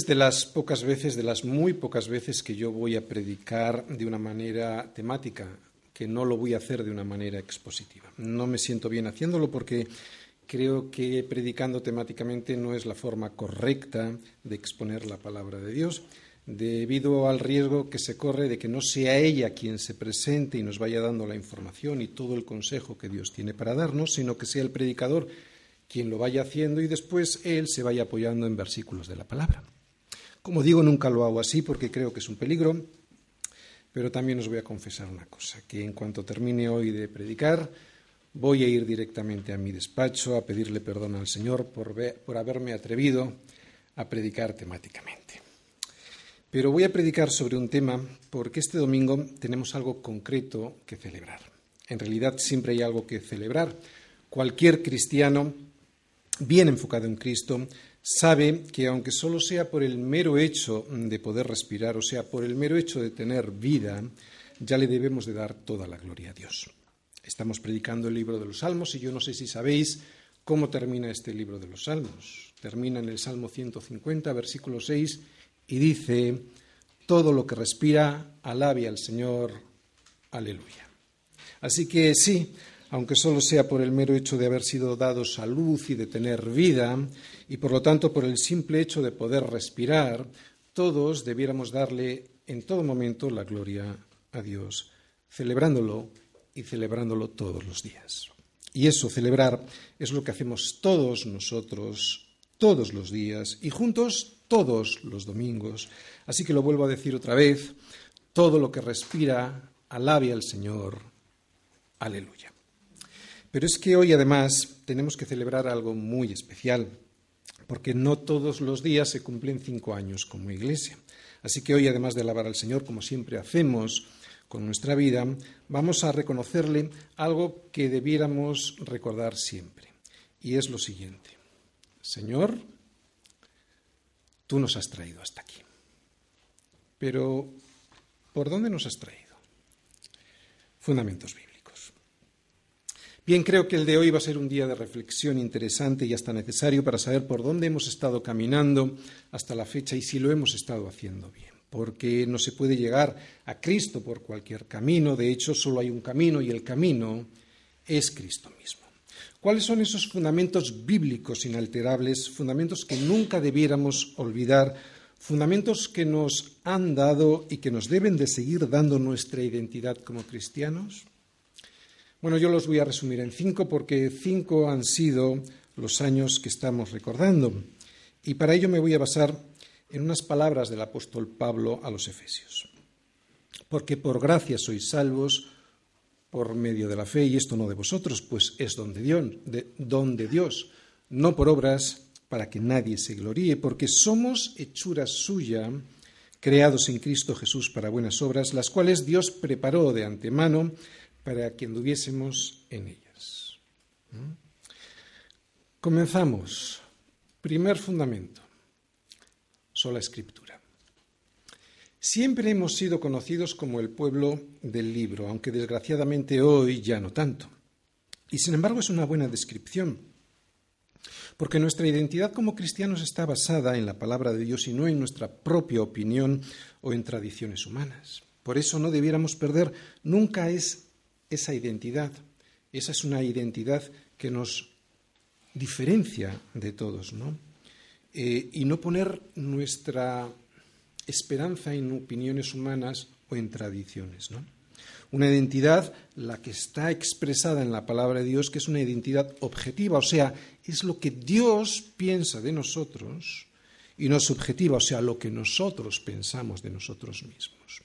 Es de las pocas veces, de las muy pocas veces que yo voy a predicar de una manera temática, que no lo voy a hacer de una manera expositiva. No me siento bien haciéndolo porque creo que predicando temáticamente no es la forma correcta de exponer la palabra de Dios, debido al riesgo que se corre de que no sea ella quien se presente y nos vaya dando la información y todo el consejo que Dios tiene para darnos, sino que sea el predicador quien lo vaya haciendo y después él se vaya apoyando en versículos de la palabra. Como digo, nunca lo hago así porque creo que es un peligro, pero también os voy a confesar una cosa, que en cuanto termine hoy de predicar, voy a ir directamente a mi despacho a pedirle perdón al Señor por, por haberme atrevido a predicar temáticamente. Pero voy a predicar sobre un tema porque este domingo tenemos algo concreto que celebrar. En realidad siempre hay algo que celebrar. Cualquier cristiano bien enfocado en Cristo, sabe que aunque solo sea por el mero hecho de poder respirar, o sea, por el mero hecho de tener vida, ya le debemos de dar toda la gloria a Dios. Estamos predicando el libro de los Salmos y yo no sé si sabéis cómo termina este libro de los Salmos. Termina en el Salmo 150, versículo 6, y dice, todo lo que respira, alabe al Señor, aleluya. Así que sí, aunque solo sea por el mero hecho de haber sido dado salud y de tener vida, y por lo tanto por el simple hecho de poder respirar, todos debiéramos darle en todo momento la gloria a Dios, celebrándolo y celebrándolo todos los días. Y eso, celebrar, es lo que hacemos todos nosotros, todos los días, y juntos todos los domingos. Así que lo vuelvo a decir otra vez, todo lo que respira, alabe al Señor. Aleluya. Pero es que hoy además tenemos que celebrar algo muy especial, porque no todos los días se cumplen cinco años como iglesia. Así que hoy, además de alabar al Señor, como siempre hacemos con nuestra vida, vamos a reconocerle algo que debiéramos recordar siempre. Y es lo siguiente. Señor, tú nos has traído hasta aquí. Pero, ¿por dónde nos has traído? Fundamentos bíblicos. Bien, creo que el de hoy va a ser un día de reflexión interesante y hasta necesario para saber por dónde hemos estado caminando hasta la fecha y si lo hemos estado haciendo bien. Porque no se puede llegar a Cristo por cualquier camino, de hecho solo hay un camino y el camino es Cristo mismo. ¿Cuáles son esos fundamentos bíblicos inalterables, fundamentos que nunca debiéramos olvidar, fundamentos que nos han dado y que nos deben de seguir dando nuestra identidad como cristianos? Bueno, yo los voy a resumir en cinco porque cinco han sido los años que estamos recordando. Y para ello me voy a basar en unas palabras del apóstol Pablo a los Efesios. Porque por gracia sois salvos por medio de la fe, y esto no de vosotros, pues es don de Dios, don de Dios no por obras, para que nadie se gloríe, porque somos hechura suya, creados en Cristo Jesús para buenas obras, las cuales Dios preparó de antemano para que anduviésemos en ellas. ¿Mm? Comenzamos. Primer fundamento. Sola escritura. Siempre hemos sido conocidos como el pueblo del libro, aunque desgraciadamente hoy ya no tanto. Y sin embargo es una buena descripción, porque nuestra identidad como cristianos está basada en la palabra de Dios y no en nuestra propia opinión o en tradiciones humanas. Por eso no debiéramos perder nunca es esa identidad. Esa es una identidad que nos diferencia de todos, ¿no? Eh, y no poner nuestra esperanza en opiniones humanas o en tradiciones, ¿no? Una identidad, la que está expresada en la palabra de Dios, que es una identidad objetiva, o sea, es lo que Dios piensa de nosotros y no subjetiva, o sea, lo que nosotros pensamos de nosotros mismos.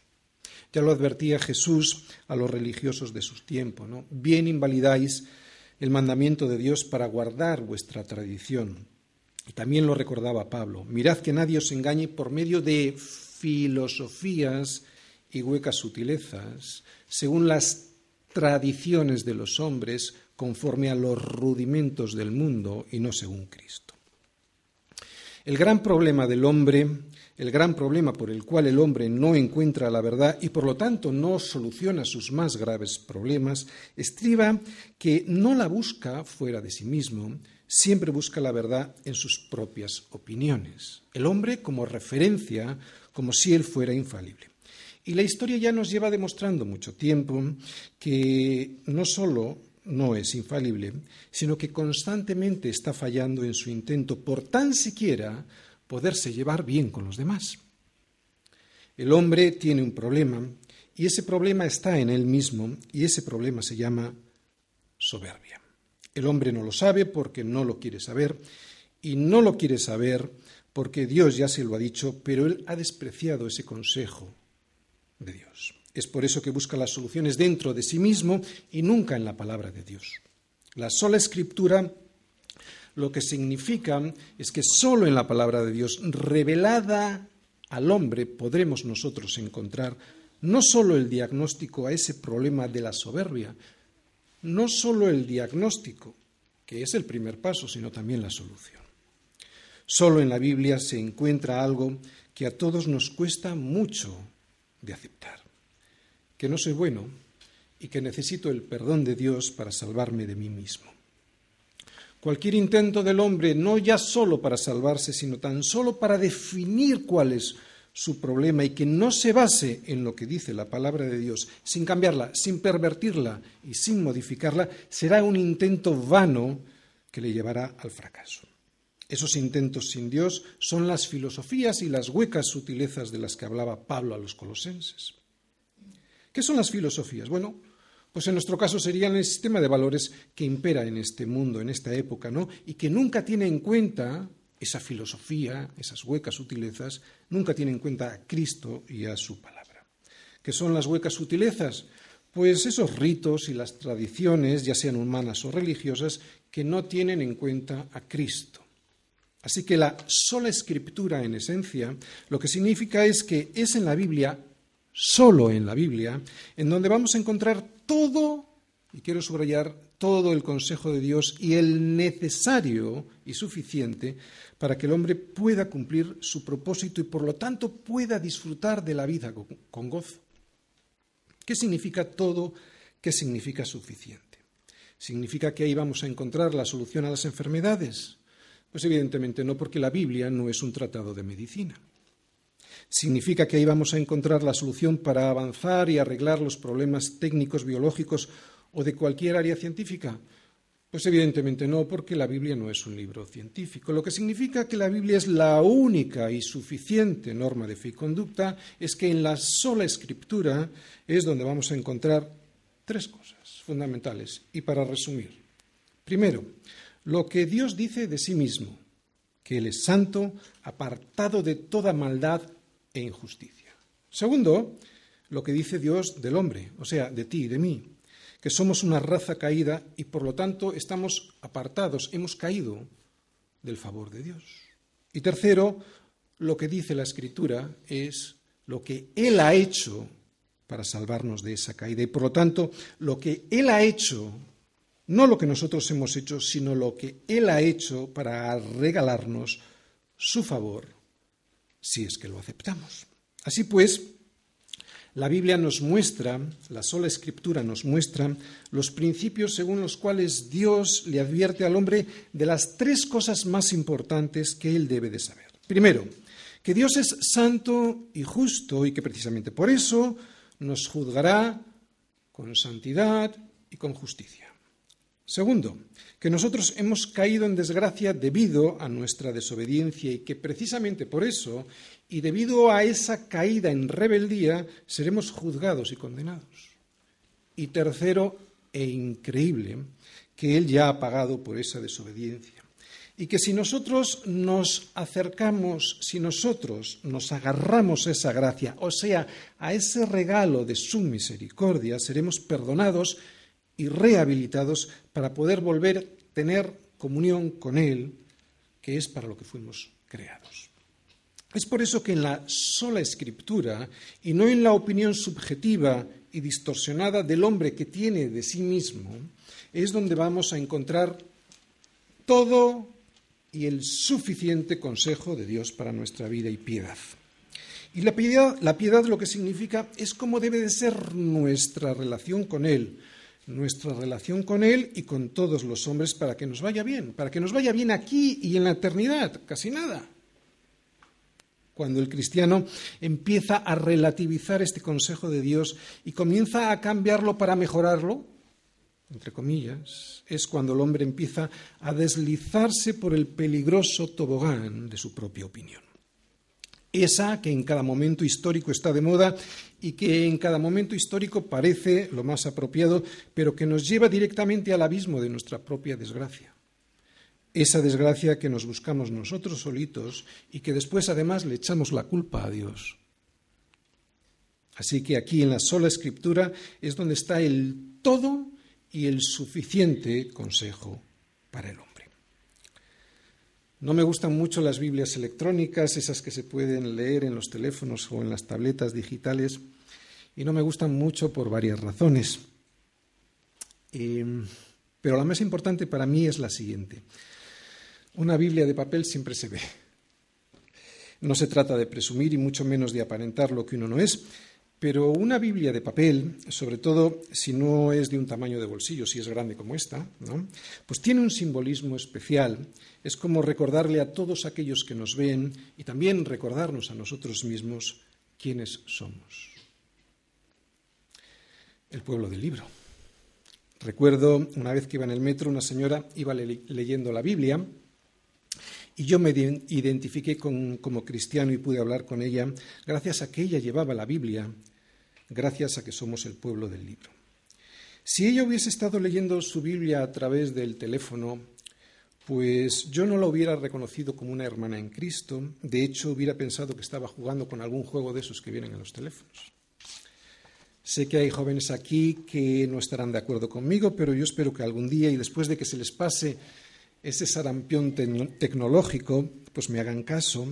Ya lo advertía Jesús a los religiosos de su tiempo, ¿no? Bien invalidáis el mandamiento de Dios para guardar vuestra tradición. Y también lo recordaba Pablo. Mirad que nadie os engañe por medio de filosofías y huecas sutilezas, según las tradiciones de los hombres, conforme a los rudimentos del mundo y no según Cristo. El gran problema del hombre el gran problema por el cual el hombre no encuentra la verdad y por lo tanto no soluciona sus más graves problemas estriba que no la busca fuera de sí mismo, siempre busca la verdad en sus propias opiniones. El hombre como referencia, como si él fuera infalible. Y la historia ya nos lleva demostrando mucho tiempo que no solo no es infalible, sino que constantemente está fallando en su intento por tan siquiera poderse llevar bien con los demás. El hombre tiene un problema y ese problema está en él mismo y ese problema se llama soberbia. El hombre no lo sabe porque no lo quiere saber y no lo quiere saber porque Dios ya se lo ha dicho, pero él ha despreciado ese consejo de Dios. Es por eso que busca las soluciones dentro de sí mismo y nunca en la palabra de Dios. La sola escritura lo que significa es que solo en la palabra de Dios revelada al hombre podremos nosotros encontrar no solo el diagnóstico a ese problema de la soberbia, no solo el diagnóstico, que es el primer paso, sino también la solución. Solo en la Biblia se encuentra algo que a todos nos cuesta mucho de aceptar que no soy bueno y que necesito el perdón de Dios para salvarme de mí mismo. Cualquier intento del hombre, no ya solo para salvarse, sino tan solo para definir cuál es su problema y que no se base en lo que dice la palabra de Dios, sin cambiarla, sin pervertirla y sin modificarla, será un intento vano que le llevará al fracaso. Esos intentos sin Dios son las filosofías y las huecas sutilezas de las que hablaba Pablo a los colosenses. ¿Qué son las filosofías? Bueno, pues en nuestro caso serían el sistema de valores que impera en este mundo, en esta época, ¿no? Y que nunca tiene en cuenta esa filosofía, esas huecas sutilezas, nunca tiene en cuenta a Cristo y a su palabra. ¿Qué son las huecas sutilezas? Pues esos ritos y las tradiciones, ya sean humanas o religiosas, que no tienen en cuenta a Cristo. Así que la sola escritura, en esencia, lo que significa es que es en la Biblia solo en la Biblia, en donde vamos a encontrar todo, y quiero subrayar, todo el consejo de Dios y el necesario y suficiente para que el hombre pueda cumplir su propósito y por lo tanto pueda disfrutar de la vida con, gozo. ¿Qué significa todo? ¿Qué significa suficiente? ¿Significa que ahí vamos a encontrar la solución a las enfermedades? Pues evidentemente no, porque la Biblia no es un tratado de medicina. ¿Significa que ahí vamos a encontrar la solución para avanzar y arreglar los problemas técnicos, biológicos o de cualquier área científica? Pues evidentemente no, porque la Biblia no es un libro científico. Lo que significa que la Biblia es la única y suficiente norma de fe y conducta es que en la sola escritura es donde vamos a encontrar tres cosas fundamentales. Y para resumir, primero, lo que Dios dice de sí mismo, que Él es santo, apartado de toda maldad e injusticia. Segundo, lo que dice Dios del hombre, o sea, de ti y de mí, que somos una raza caída y por lo tanto estamos apartados, hemos caído del favor de Dios. Y tercero, lo que dice la Escritura es lo que Él ha hecho para salvarnos de esa caída. Y por lo tanto, lo que Él ha hecho, no lo que nosotros hemos hecho, sino lo que Él ha hecho para regalarnos su favor si es que lo aceptamos. Así pues, la Biblia nos muestra, la sola escritura nos muestra los principios según los cuales Dios le advierte al hombre de las tres cosas más importantes que él debe de saber. Primero, que Dios es santo y justo y que precisamente por eso nos juzgará con santidad y con justicia. Segundo, que nosotros hemos caído en desgracia debido a nuestra desobediencia y que precisamente por eso y debido a esa caída en rebeldía seremos juzgados y condenados. Y tercero, e increíble, que Él ya ha pagado por esa desobediencia. Y que si nosotros nos acercamos, si nosotros nos agarramos a esa gracia, o sea, a ese regalo de su misericordia, seremos perdonados y rehabilitados para poder volver a tener comunión con Él, que es para lo que fuimos creados. Es por eso que en la sola escritura, y no en la opinión subjetiva y distorsionada del hombre que tiene de sí mismo, es donde vamos a encontrar todo y el suficiente consejo de Dios para nuestra vida y piedad. Y la piedad, la piedad lo que significa es cómo debe de ser nuestra relación con Él, nuestra relación con Él y con todos los hombres para que nos vaya bien, para que nos vaya bien aquí y en la eternidad, casi nada. Cuando el cristiano empieza a relativizar este consejo de Dios y comienza a cambiarlo para mejorarlo, entre comillas, es cuando el hombre empieza a deslizarse por el peligroso tobogán de su propia opinión. Esa que en cada momento histórico está de moda y que en cada momento histórico parece lo más apropiado, pero que nos lleva directamente al abismo de nuestra propia desgracia. Esa desgracia que nos buscamos nosotros solitos y que después además le echamos la culpa a Dios. Así que aquí en la sola escritura es donde está el todo y el suficiente consejo para el hombre. No me gustan mucho las Biblias electrónicas, esas que se pueden leer en los teléfonos o en las tabletas digitales, y no me gustan mucho por varias razones. Em, pero la más importante para mí es la siguiente. Una Biblia de papel siempre se ve. No se trata de presumir y mucho menos de aparentar lo que uno no es, pero una Biblia de papel, sobre todo si no es de un tamaño de bolsillo, si es grande como esta, pues tiene un simbolismo especial. Es como recordarle a todos aquellos que nos ven y también recordarnos a nosotros mismos quiénes somos. El pueblo del libro. Recuerdo una vez que iba en el metro, una señora iba leyendo la Biblia y yo me identifiqué como cristiano y pude hablar con ella gracias a que ella llevaba la Biblia, gracias a que somos el pueblo del libro. Si ella hubiese estado leyendo su Biblia a través del teléfono, pues yo no la hubiera reconocido como una hermana en Cristo. De hecho, hubiera pensado que estaba jugando con algún juego de esos que vienen en los teléfonos. Sé que hay jóvenes aquí que no estarán de acuerdo conmigo, pero yo espero que algún día y después de que se les pase ese sarampión tecnológico, pues me hagan caso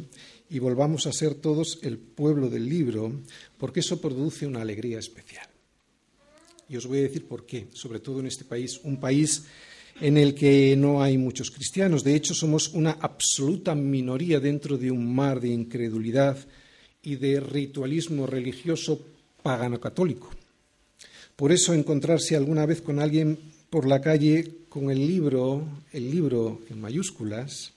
y volvamos a ser todos el pueblo del libro, porque eso produce una alegría especial. Y os voy a decir por qué, sobre todo en este país, un país en el que no hay muchos cristianos. De hecho, somos una absoluta minoría dentro de un mar de incredulidad y de ritualismo religioso pagano católico. Por eso encontrarse alguna vez con alguien por la calle con el libro, el libro en mayúsculas,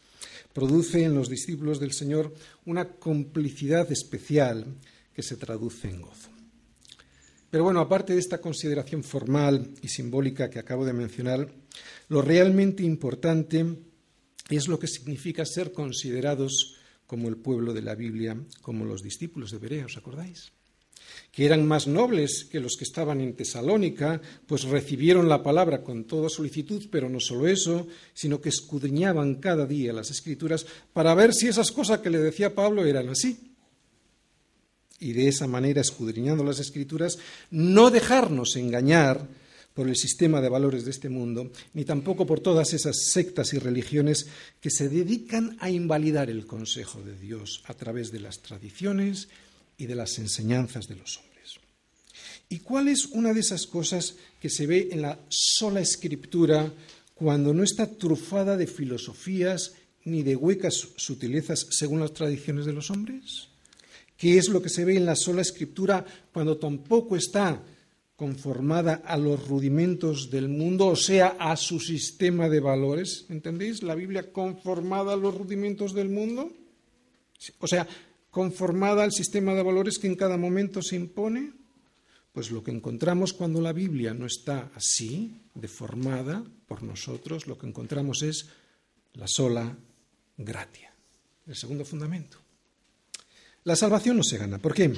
produce en los discípulos del Señor una complicidad especial que se traduce en gozo. Pero bueno, aparte de esta consideración formal y simbólica que acabo de mencionar, lo realmente importante es lo que significa ser considerados como el pueblo de la Biblia, como los discípulos de Berea, ¿os acordáis? Que eran más nobles que los que estaban en Tesalónica, pues recibieron la palabra con toda solicitud, pero no solo eso, sino que escudriñaban cada día las escrituras para ver si esas cosas que le decía Pablo eran así. Y de esa manera, escudriñando las escrituras, no dejarnos engañar por el sistema de valores de este mundo, ni tampoco por todas esas sectas y religiones que se dedican a invalidar el consejo de Dios a través de las tradiciones, y de las enseñanzas de los hombres. ¿Y cuál es una de esas cosas que se ve en la sola escritura cuando no está trufada de filosofías ni de huecas sutilezas según las tradiciones de los hombres? ¿Qué es lo que se ve en la sola escritura cuando tampoco está conformada a los rudimentos del mundo, o sea, a su sistema de valores? ¿Entendéis? La Biblia conformada a los rudimentos del mundo. O sea, conformada al sistema de valores que en cada momento se impone? Pues lo que encontramos cuando la Biblia no está así, deformada por nosotros, lo que encontramos es la sola gratia. El segundo fundamento. La salvación no se gana. ¿Por qué?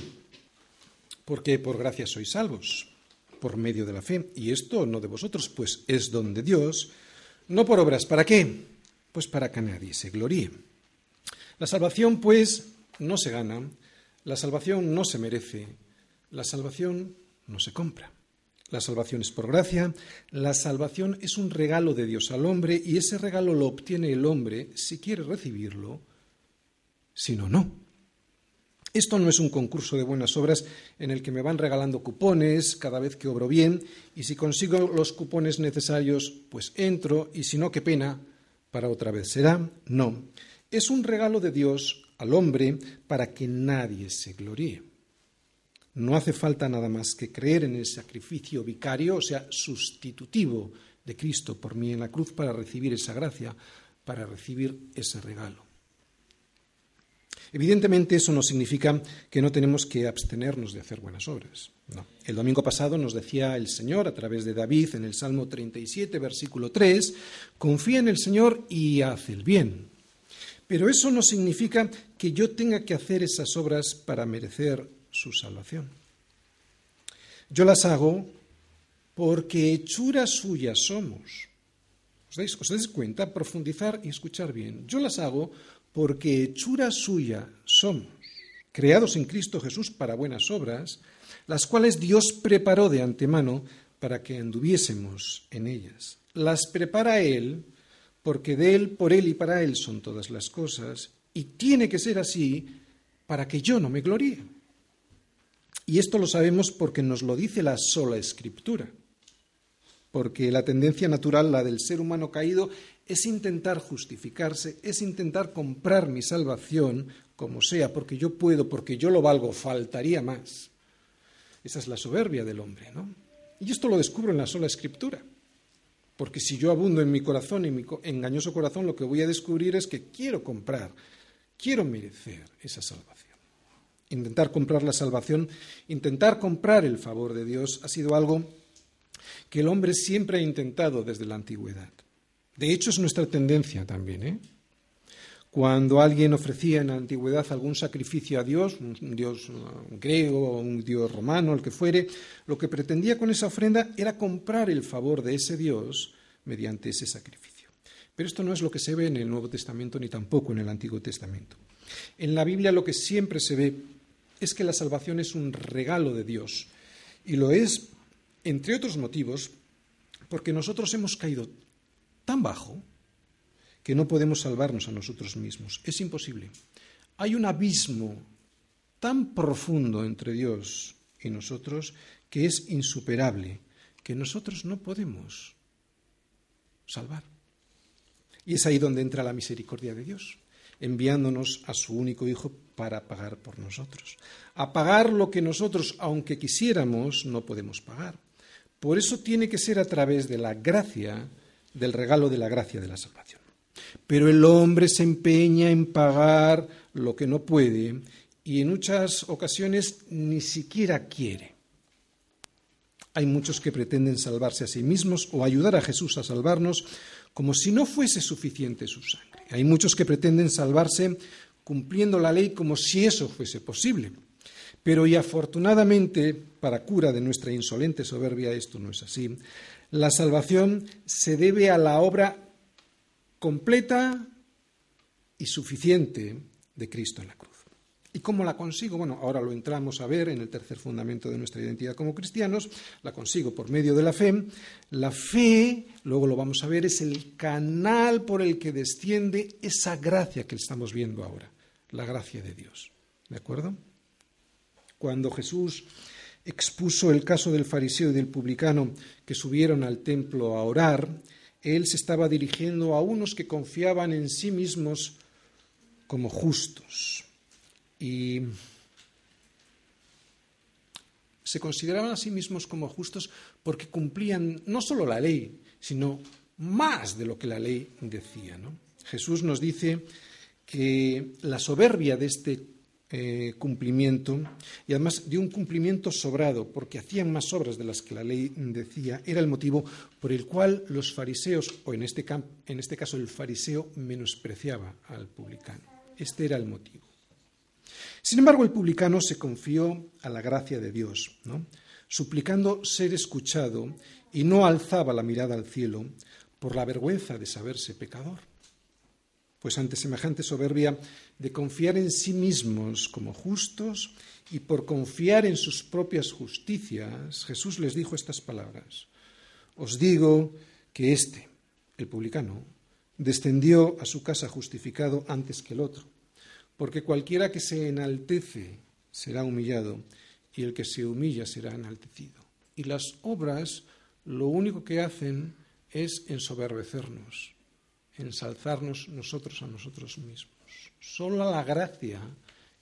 Porque por gracia sois salvos, por medio de la fe. Y esto no de vosotros, pues es don de Dios, no por obras. ¿Para qué? Pues para que nadie se gloríe. La salvación, pues, no se gana, la salvación no se merece, la salvación no se compra. La salvación es por gracia, la salvación es un regalo de Dios al hombre y ese regalo lo obtiene el hombre si quiere recibirlo, si no, no. Esto no es un concurso de buenas obras en el que me van regalando cupones cada vez que obro bien y si consigo los cupones necesarios, pues entro y si no, qué pena, para otra vez será. No, es un regalo de Dios al hombre para que nadie se gloríe. No hace falta nada más que creer en el sacrificio vicario, o sea, sustitutivo de Cristo por mí en la cruz para recibir esa gracia, para recibir ese regalo. Evidentemente eso no significa que no tenemos que abstenernos de hacer buenas obras. El domingo pasado nos decía el Señor a través de David en el Salmo 37, versículo 3, confía en el Señor y haz el bien. Pero eso no significa que yo tenga que hacer esas obras para merecer su salvación. Yo las hago porque hechura suya somos. ¿Os dais, ¿Os dais cuenta? Profundizar y escuchar bien. Yo las hago porque hechura suya somos, creados en Cristo Jesús para buenas obras, las cuales Dios preparó de antemano para que anduviésemos en ellas. Las prepara Él, porque de Él, por Él y para Él son todas las cosas, y tiene que ser así para que yo no me gloríe. Y esto lo sabemos porque nos lo dice la sola Escritura, porque la tendencia natural, la del ser humano caído, es intentar justificarse, es intentar comprar mi salvación como sea, porque yo puedo, porque yo lo valgo, faltaría más. Esa es la soberbia del hombre, ¿no? Y esto lo descubro en la sola escritura. Porque si yo abundo en mi corazón, en mi engañoso corazón, lo que voy a descubrir es que quiero comprar, quiero merecer esa salvación. Intentar comprar la salvación, intentar comprar el favor de Dios ha sido algo que el hombre siempre ha intentado desde la antigüedad. De hecho, es nuestra tendencia también. ¿eh? Cuando alguien ofrecía en la antigüedad algún sacrificio a Dios, un dios griego o un dios romano, el que fuere, lo que pretendía con esa ofrenda era comprar el favor de ese Dios mediante ese sacrificio. Pero esto no es lo que se ve en el Nuevo Testamento ni tampoco en el Antiguo Testamento. En la Biblia lo que siempre se ve es que la salvación es un regalo de Dios. Y lo es, entre otros motivos, porque nosotros hemos caído tan bajo que no podemos salvarnos a nosotros mismos. Es imposible. Hay un abismo tan profundo entre Dios y nosotros que es insuperable, que nosotros no podemos salvar. Y es ahí donde entra la misericordia de Dios, enviándonos a su único Hijo para pagar por nosotros. A pagar lo que nosotros, aunque quisiéramos, no podemos pagar. Por eso tiene que ser a través de la gracia del regalo de la gracia de la salvación. Pero el hombre se empeña en pagar lo que no puede y en muchas ocasiones ni siquiera quiere. Hay muchos que pretenden salvarse a sí mismos o ayudar a Jesús a salvarnos como si no fuese suficiente su sangre. Hay muchos que pretenden salvarse cumpliendo la ley como si eso fuese posible. Pero y afortunadamente, para cura de nuestra insolente soberbia, esto no es así. La salvación se debe a la obra completa y suficiente de Cristo en la cruz. ¿Y cómo la consigo? Bueno, ahora lo entramos a ver en el tercer fundamento de nuestra identidad como cristianos. La consigo por medio de la fe. La fe, luego lo vamos a ver, es el canal por el que desciende esa gracia que estamos viendo ahora, la gracia de Dios. ¿De acuerdo? Cuando Jesús expuso el caso del fariseo y del publicano que subieron al templo a orar, él se estaba dirigiendo a unos que confiaban en sí mismos como justos. Y se consideraban a sí mismos como justos porque cumplían no solo la ley, sino más de lo que la ley decía. Jesús nos dice que la soberbia de este eh, cumplimiento y además de un cumplimiento sobrado, porque hacían más obras de las que la ley decía, era el motivo por el cual los fariseos, o en este, en este caso el fariseo, menospreciaba al publicano. Este era el motivo. Sin embargo, el publicano se confió a la gracia de Dios, suplicando ser escuchado y no alzaba la mirada al cielo por la vergüenza de saberse pecador. Pues ante semejante soberbia de confiar en sí mismos como justos y por confiar en sus propias justicias, Jesús les dijo estas palabras. Os digo que éste, el publicano, descendió a su casa justificado antes que el otro, porque cualquiera que se enaltece será humillado y el que se humilla será enaltecido. Y las obras lo único que hacen es ensoberbecernos ensalzarnos nosotros a nosotros mismos. Solo la gracia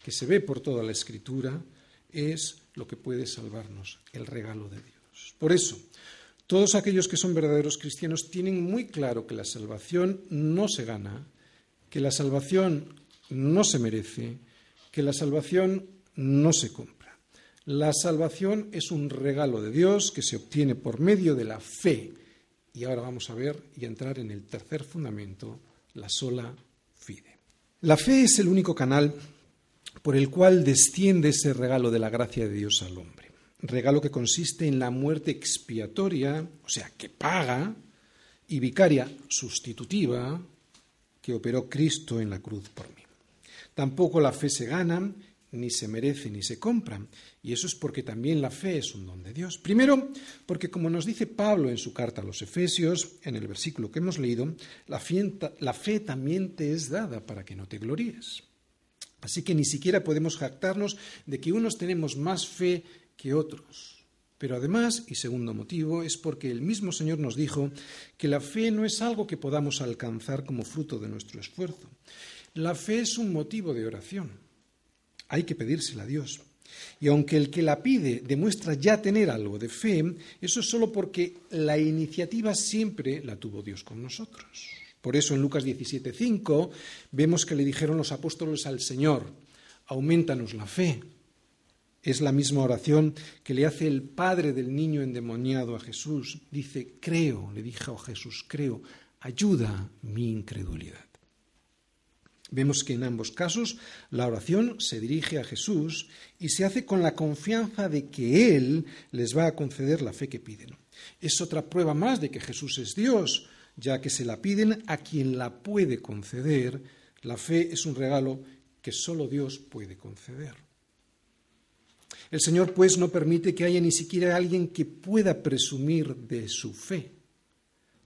que se ve por toda la escritura es lo que puede salvarnos, el regalo de Dios. Por eso, todos aquellos que son verdaderos cristianos tienen muy claro que la salvación no se gana, que la salvación no se merece, que la salvación no se compra. La salvación es un regalo de Dios que se obtiene por medio de la fe. Y ahora vamos a ver y entrar en el tercer fundamento, la sola fide. La fe es el único canal por el cual desciende ese regalo de la gracia de Dios al hombre. Regalo que consiste en la muerte expiatoria, o sea, que paga, y vicaria sustitutiva, que operó Cristo en la cruz por mí. Tampoco la fe se gana, ni se merece, ni se compra. Y eso es porque también la fe es un don de Dios. Primero, porque como nos dice Pablo en su carta a los Efesios, en el versículo que hemos leído, la fe, la fe también te es dada para que no te gloríes. Así que ni siquiera podemos jactarnos de que unos tenemos más fe que otros. Pero además, y segundo motivo, es porque el mismo Señor nos dijo que la fe no es algo que podamos alcanzar como fruto de nuestro esfuerzo. La fe es un motivo de oración. Hay que pedírsela a Dios. Y aunque el que la pide demuestra ya tener algo de fe, eso es solo porque la iniciativa siempre la tuvo Dios con nosotros. Por eso en Lucas 17:5 vemos que le dijeron los apóstoles al Señor, aumentanos la fe. Es la misma oración que le hace el padre del niño endemoniado a Jesús. Dice, creo, le dijo a Jesús, creo, ayuda mi incredulidad. Vemos que en ambos casos la oración se dirige a Jesús y se hace con la confianza de que Él les va a conceder la fe que piden. Es otra prueba más de que Jesús es Dios, ya que se la piden a quien la puede conceder. La fe es un regalo que solo Dios puede conceder. El Señor, pues, no permite que haya ni siquiera alguien que pueda presumir de su fe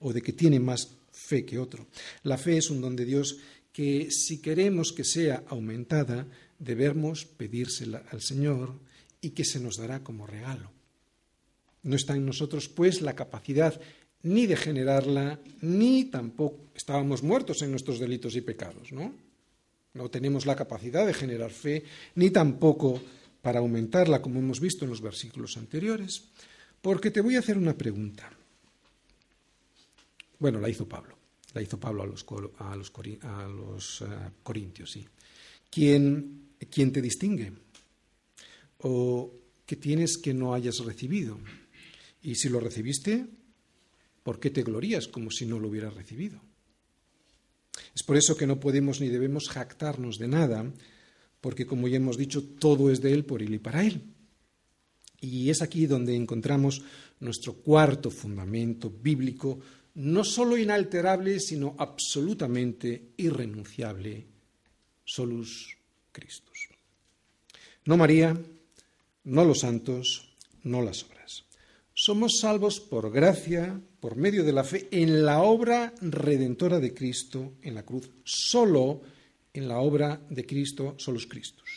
o de que tiene más fe que otro. La fe es un don de Dios que, si queremos que sea aumentada, debemos pedírsela al Señor y que se nos dará como regalo. No está en nosotros, pues, la capacidad ni de generarla, ni tampoco estábamos muertos en nuestros delitos y pecados, ¿no? No tenemos la capacidad de generar fe, ni tampoco para aumentarla, como hemos visto en los versículos anteriores, porque te voy a hacer una pregunta. Bueno, la hizo Pablo, la hizo Pablo a los, a los, uh, corintios, sí. ¿Quién, ¿Quién te distingue? ¿O qué tienes que no hayas recibido? Y si lo recibiste, ¿Por qué te glorías como si no lo hubieras recibido? Es por eso que no podemos ni debemos jactarnos de nada, porque como ya hemos dicho, todo es de Él, por Él y para Él. Y es aquí donde encontramos nuestro cuarto fundamento bíblico, no solo inalterable, sino absolutamente irrenunciable, solus Christus. No María, no los santos, no las obras. Somos salvos por gracia, por medio de la fe, en la obra redentora de Cristo en la cruz, solo en la obra de Cristo, solos Cristos.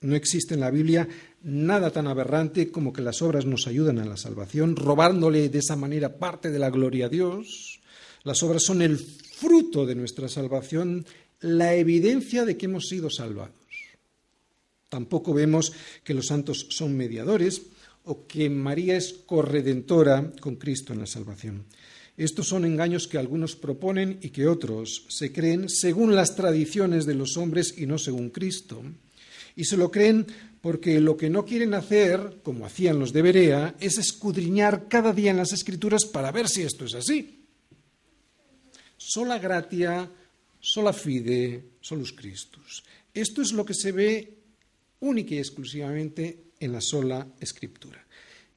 No existe en la Biblia nada tan aberrante como que las obras nos ayudan a la salvación, robándole de esa manera parte de la gloria a Dios. Las obras son el fruto de nuestra salvación, la evidencia de que hemos sido salvados. Tampoco vemos que los santos son mediadores, o que María es corredentora con Cristo en la salvación. Estos son engaños que algunos proponen y que otros se creen según las tradiciones de los hombres y no según Cristo. Y se lo creen porque lo que no quieren hacer, como hacían los de Berea, es escudriñar cada día en las Escrituras para ver si esto es así. Sola gratia, sola fide, solus Christus. Esto es lo que se ve única y exclusivamente en la sola escritura.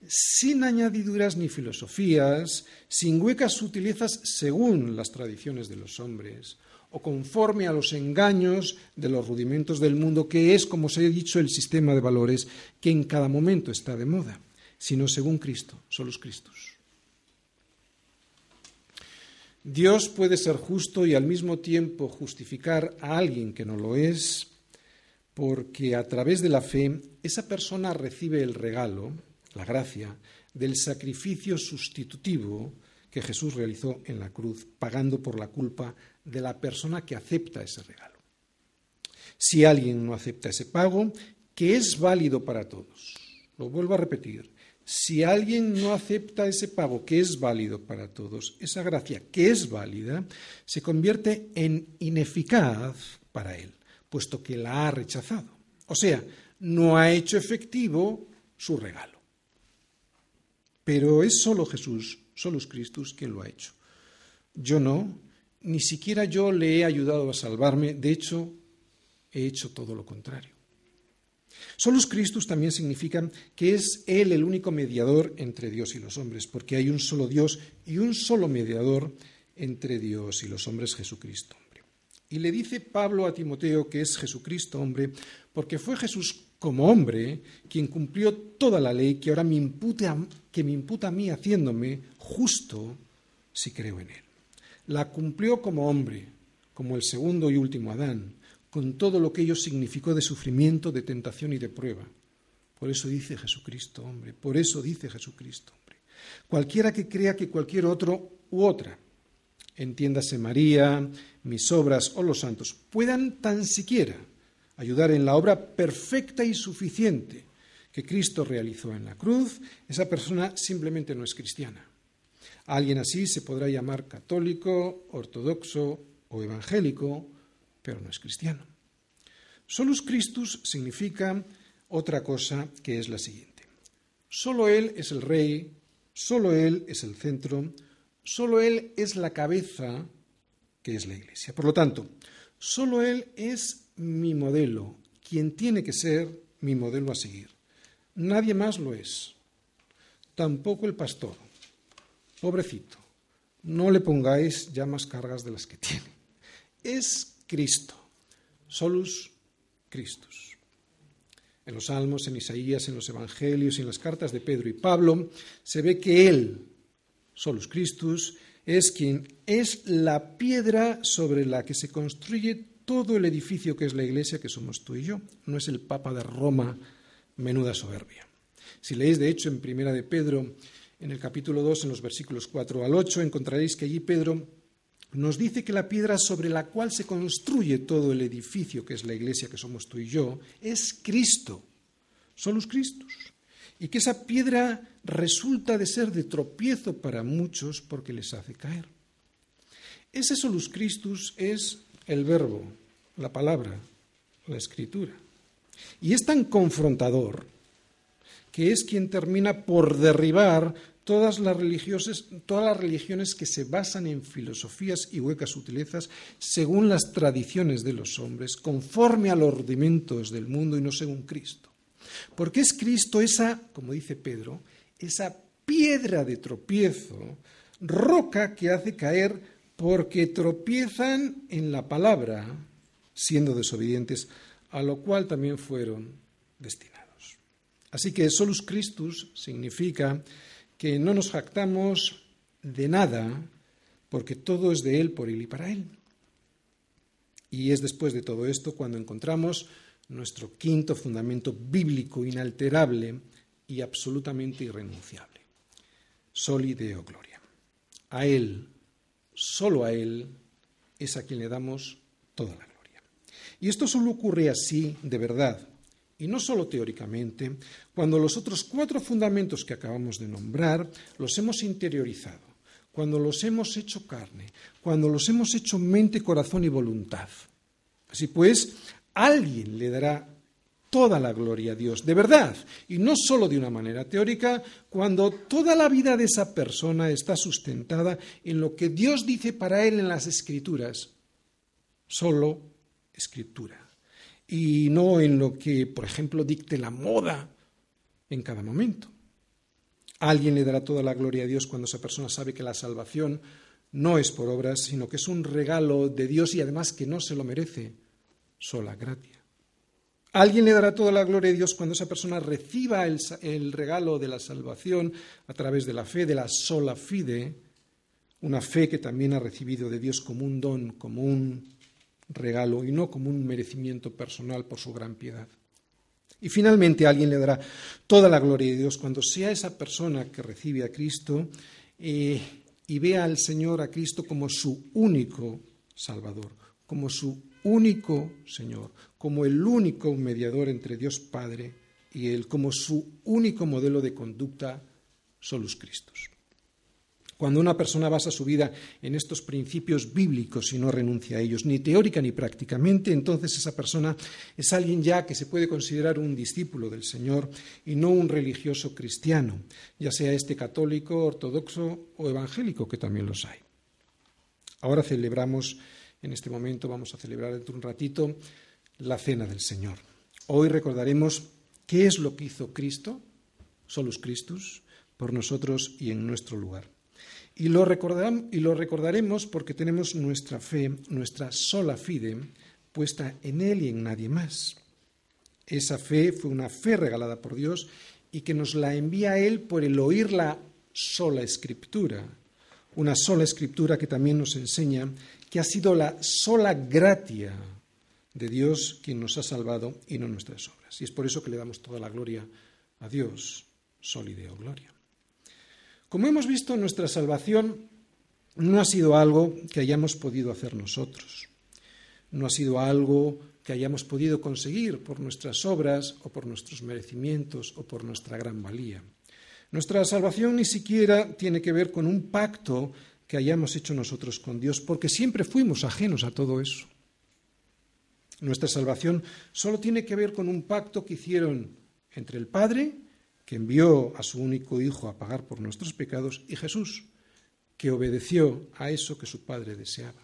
Sin añadiduras ni filosofías, sin huecas sutilezas según las tradiciones de los hombres, o conforme a los engaños de los rudimentos del mundo, que es, como se ha dicho, el sistema de valores que en cada momento está de moda, sino según Cristo, son los Cristos. Dios puede ser justo y al mismo tiempo justificar a alguien que no lo es, porque a través de la fe esa persona recibe el regalo, la gracia, del sacrificio sustitutivo que Jesús realizó en la cruz, pagando por la culpa de la persona que acepta ese regalo. Si alguien no acepta ese pago, que es válido para todos. Lo vuelvo a repetir. Si alguien no acepta ese pago que es válido para todos, esa gracia que es válida, se convierte en ineficaz para él, puesto que la ha rechazado. O sea, no ha hecho efectivo su regalo. Pero es solo Jesús, solo Cristo quien lo ha hecho. Yo no, ni siquiera yo le he ayudado a salvarme, de hecho, he hecho todo lo contrario. Solus Christus también significa que es Él el único mediador entre Dios y los hombres, porque hay un solo Dios y un solo mediador entre Dios y los hombres, Jesucristo, hombre. Y le dice Pablo a Timoteo que es Jesucristo, hombre, porque fue Jesús como hombre quien cumplió toda la ley que ahora me imputa, que me imputa a mí haciéndome justo si creo en Él. La cumplió como hombre, como el segundo y último Adán, con todo lo que ello significó de sufrimiento, de tentación y de prueba. Por eso dice Jesucristo, hombre, por eso dice Jesucristo, hombre. Cualquiera que crea que cualquier otro u otra, entiéndase María, mis obras o los santos, puedan tan siquiera ayudar en la obra perfecta y suficiente que Cristo realizó en la cruz, esa persona simplemente no es cristiana. Alguien así se podrá llamar católico, ortodoxo o evangélico, pero no es cristiano. Solus Christus significa otra cosa que es la siguiente. Solo Él es el rey, solo Él es el centro, solo Él es la cabeza que es la Iglesia. Por lo tanto, solo Él es mi modelo, quien tiene que ser mi modelo a seguir. Nadie más lo es. Tampoco el pastor. Pobrecito, no le pongáis ya más cargas de las que tiene. Es Cristo, solus Christus. En los Salmos, en Isaías, en los Evangelios y en las cartas de Pedro y Pablo, se ve que Él, solus Christus, es quien es la piedra sobre la que se construye todo el edificio que es la Iglesia, que somos tú y yo. No es el Papa de Roma, menuda soberbia. Si leéis, de hecho, en Primera de Pedro, en el capítulo 2, en los versículos 4 al 8, encontraréis que allí Pedro nos dice que la piedra sobre la cual se construye todo el edificio, que es la iglesia que somos tú y yo, es Cristo, solus Christus. Y que esa piedra resulta de ser de tropiezo para muchos porque les hace caer. Ese solus Christus es el verbo, la palabra, la escritura. Y es tan confrontador que es quien termina por derribar todas las, todas las religiones que se basan en filosofías y huecas sutilezas según las tradiciones de los hombres, conforme a los rudimentos del mundo y no según Cristo. Porque es Cristo esa, como dice Pedro, esa piedra de tropiezo, roca que hace caer porque tropiezan en la palabra, siendo desobedientes, a lo cual también fueron destinados. Así que solus Christus significa que no nos jactamos de nada, porque todo es de Él, por Él y para Él. Y es después de todo esto cuando encontramos nuestro quinto fundamento bíblico inalterable y absolutamente irrenunciable. Soli Deo Gloria. A Él, solo a Él, es a quien le damos toda la gloria. Y esto solo ocurre así, de verdad, y no solo teóricamente, cuando los otros cuatro fundamentos que acabamos de nombrar los hemos interiorizado, cuando los hemos hecho carne, cuando los hemos hecho mente, corazón y voluntad. Así pues, alguien le dará toda la gloria a Dios, de verdad, y no solo de una manera teórica, cuando toda la vida de esa persona está sustentada en lo que Dios dice para él en las escrituras, solo escritura y no en lo que, por ejemplo, dicte la moda en cada momento. Alguien le dará toda la gloria a Dios cuando esa persona sabe que la salvación no es por obras, sino que es un regalo de Dios y además que no se lo merece, sola gracia. Alguien le dará toda la gloria a Dios cuando esa persona reciba el, el, regalo de la salvación a través de la fe, de la sola fide, una fe que también ha recibido de Dios como un don, como un regalo y no como un merecimiento personal por su gran piedad. Y finalmente alguien le dará toda la gloria de Dios cuando sea esa persona que recibe a Cristo eh, y vea al Señor, a Cristo, como su único Salvador, como su único Señor, como el único mediador entre Dios Padre y Él, como su único modelo de conducta, solus Christus. Cuando una persona basa su vida en estos principios bíblicos y no renuncia a ellos, ni teórica ni prácticamente, entonces esa persona es alguien ya que se puede considerar un discípulo del Señor y no un religioso cristiano, ya sea este católico, ortodoxo o evangélico, que también los hay. Ahora celebramos, en este momento vamos a celebrar dentro de un ratito, la cena del Señor. Hoy recordaremos qué es lo que hizo Cristo, solus Christus, por nosotros y en nuestro lugar. Y lo, y lo recordaremos porque tenemos nuestra fe, nuestra sola fide, puesta en Él y en nadie más. Esa fe fue una fe regalada por Dios y que nos la envía Él por el oír la sola escritura, una sola escritura que también nos enseña que ha sido la sola gratia de Dios quien nos ha salvado y no nuestras obras. Y es por eso que le damos toda la gloria a Dios, sol y deo gloria. Como hemos visto, nuestra salvación no ha sido algo que hayamos podido hacer nosotros, no ha sido algo que hayamos podido conseguir por nuestras obras o por nuestros merecimientos o por nuestra gran valía. Nuestra salvación ni siquiera tiene que ver con un pacto que hayamos hecho nosotros con Dios, porque siempre fuimos ajenos a todo eso. Nuestra salvación solo tiene que ver con un pacto que hicieron entre el Padre que envió a su único Hijo a pagar por nuestros pecados, y Jesús, que obedeció a eso que su Padre deseaba.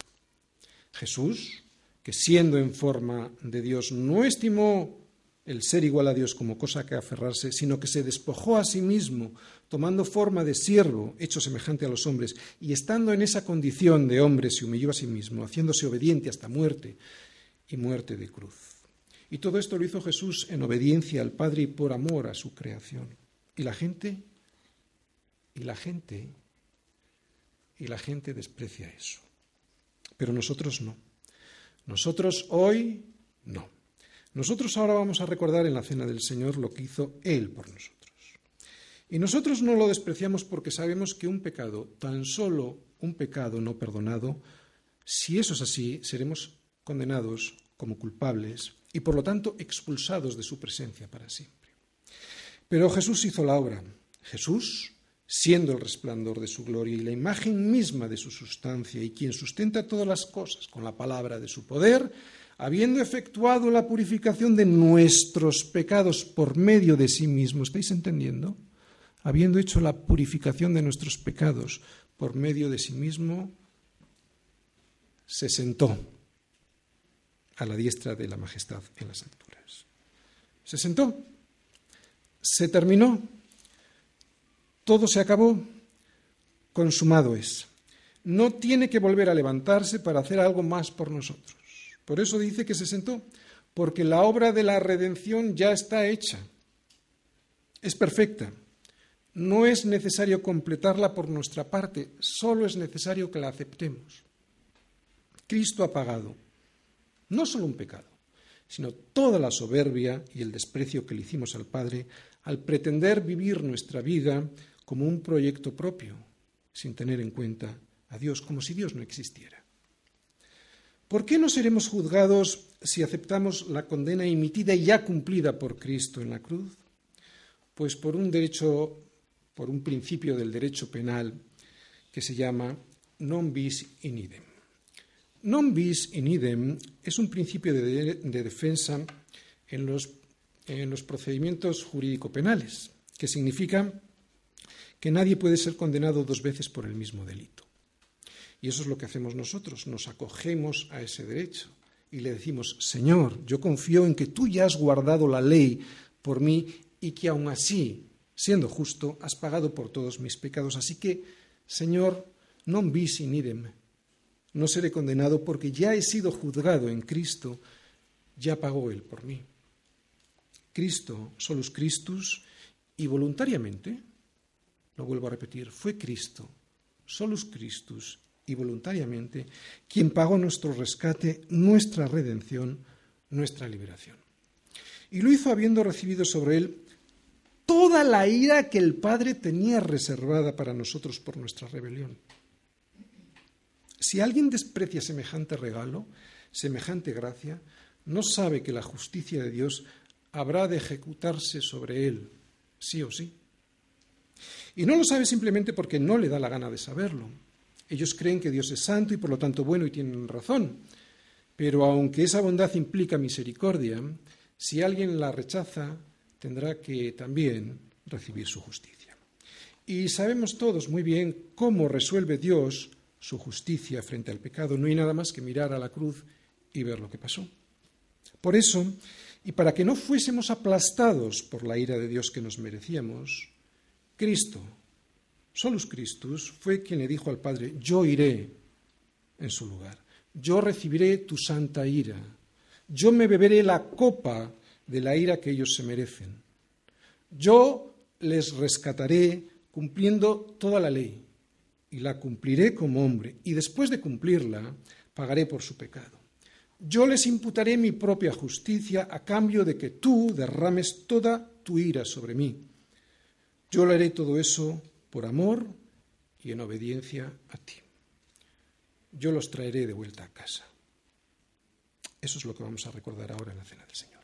Jesús, que siendo en forma de Dios no estimó el ser igual a Dios como cosa que aferrarse, sino que se despojó a sí mismo, tomando forma de siervo, hecho semejante a los hombres, y estando en esa condición de hombre se humilló a sí mismo, haciéndose obediente hasta muerte y muerte de cruz. Y todo esto lo hizo Jesús en obediencia al Padre y por amor a su creación. Y la gente, y la gente, y la gente desprecia eso. Pero nosotros no. Nosotros hoy no. Nosotros ahora vamos a recordar en la cena del Señor lo que hizo Él por nosotros. Y nosotros no lo despreciamos porque sabemos que un pecado, tan solo un pecado no perdonado, si eso es así, seremos condenados como culpables y por lo tanto expulsados de su presencia para siempre. Pero Jesús hizo la obra. Jesús, siendo el resplandor de su gloria y la imagen misma de su sustancia y quien sustenta todas las cosas con la palabra de su poder, habiendo efectuado la purificación de nuestros pecados por medio de sí mismo, ¿estáis entendiendo? Habiendo hecho la purificación de nuestros pecados por medio de sí mismo, se sentó a la diestra de la majestad en las alturas. Se sentó, se terminó, todo se acabó, consumado es. No tiene que volver a levantarse para hacer algo más por nosotros. Por eso dice que se sentó, porque la obra de la redención ya está hecha. Es perfecta. No es necesario completarla por nuestra parte, solo es necesario que la aceptemos. Cristo ha pagado no solo un pecado, sino toda la soberbia y el desprecio que le hicimos al Padre al pretender vivir nuestra vida como un proyecto propio, sin tener en cuenta a Dios, como si Dios no existiera. ¿Por qué no seremos juzgados si aceptamos la condena emitida y ya cumplida por Cristo en la cruz? Pues por un derecho, por un principio del derecho penal que se llama non bis in idem. Non bis in idem es un principio de, defensa en los, en los procedimientos jurídico-penales, que significa que nadie puede ser condenado dos veces por el mismo delito. Y eso es lo que hacemos nosotros, nos acogemos a ese derecho y le decimos, Señor, yo confío en que tú ya has guardado la ley por mí y que aun así, siendo justo, has pagado por todos mis pecados. Así que, Señor, non bis in idem, no seré condenado porque ya he sido juzgado en Cristo, ya pagó Él por mí. Cristo, solus Christus, y voluntariamente, lo vuelvo a repetir, fue Cristo, solus Christus, y voluntariamente, quien pagó nuestro rescate, nuestra redención, nuestra liberación. Y lo hizo habiendo recibido sobre él toda la ira que el Padre tenía reservada para nosotros por nuestra rebelión. Si alguien desprecia semejante regalo, semejante gracia, no sabe que la justicia de Dios habrá de ejecutarse sobre él, sí o sí. Y no lo sabe simplemente porque no le da la gana de saberlo. Ellos creen que Dios es santo y por lo tanto bueno y tienen razón. Pero aunque esa bondad implica misericordia, si alguien la rechaza, tendrá que también recibir su justicia. Y sabemos todos muy bien cómo resuelve Dios su justicia frente al pecado. No hay nada más que mirar a la cruz y ver lo que pasó. Por eso, y para que no fuésemos aplastados por la ira de Dios que nos merecíamos, Cristo, Solus Christus, fue quien le dijo al Padre, yo iré en su lugar, yo recibiré tu santa ira, yo me beberé la copa de la ira que ellos se merecen, yo les rescataré cumpliendo toda la ley y la cumpliré como hombre, y después de cumplirla, pagaré por su pecado. Yo les imputaré mi propia justicia a cambio de que tú derrames toda tu ira sobre mí. Yo le haré todo eso por amor y en obediencia a ti. Yo los traeré de vuelta a casa. Eso es lo que vamos a recordar ahora en la cena del Señor.